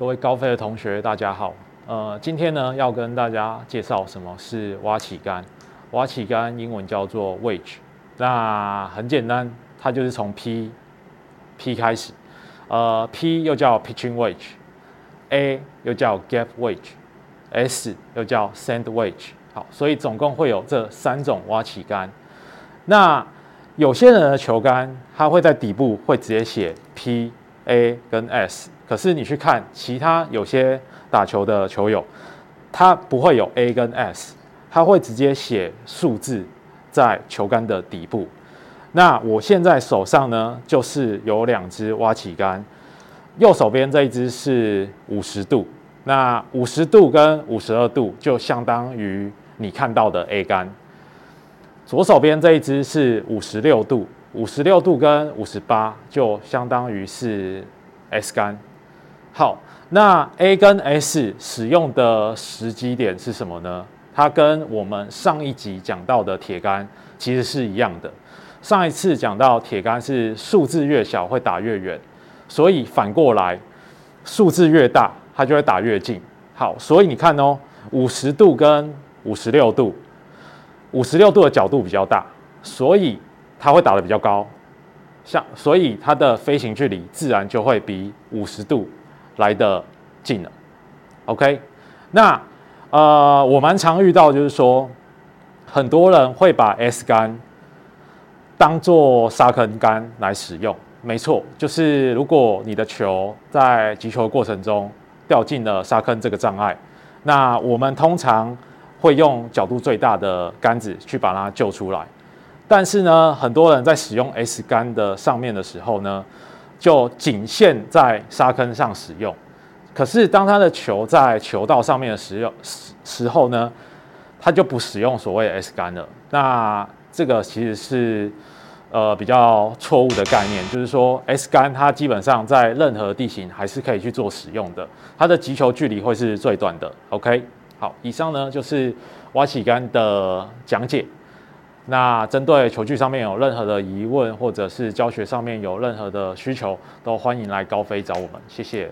各位高飞的同学，大家好。呃，今天呢要跟大家介绍什么是挖起杆。挖起杆英文叫做 wedge。那很简单，它就是从 P P 开始。呃，P 又叫 pitching wedge，A 又叫 gap wedge，S 又叫 sand wedge。好，所以总共会有这三种挖起杆。那有些人的球杆，它会在底部会直接写 P、A 跟 S。可是你去看其他有些打球的球友，他不会有 A 跟 S，他会直接写数字在球杆的底部。那我现在手上呢，就是有两支挖起杆，右手边这一只是五十度，那五十度跟五十二度就相当于你看到的 A 杆。左手边这一只是五十六度，五十六度跟五十八就相当于是 S 杆。好，那 A 跟 S 使用的时机点是什么呢？它跟我们上一集讲到的铁杆其实是一样的。上一次讲到铁杆是数字越小会打越远，所以反过来数字越大它就会打越近。好，所以你看哦，五十度跟五十六度，五十六度的角度比较大，所以它会打得比较高，像所以它的飞行距离自然就会比五十度来的近了。OK，那呃，我蛮常遇到就是说，很多人会把 S 杆。当做沙坑杆来使用，没错，就是如果你的球在击球过程中掉进了沙坑这个障碍，那我们通常会用角度最大的杆子去把它救出来。但是呢，很多人在使用 S 杆的上面的时候呢，就仅限在沙坑上使用。可是当他的球在球道上面的时用时时候呢，他就不使用所谓 S 杆了。那这个其实是呃比较错误的概念，就是说 S 杆它基本上在任何地形还是可以去做使用的，它的击球距离会是最短的。OK，好，以上呢就是挖起杆的讲解。那针对球具上面有任何的疑问，或者是教学上面有任何的需求，都欢迎来高飞找我们，谢谢。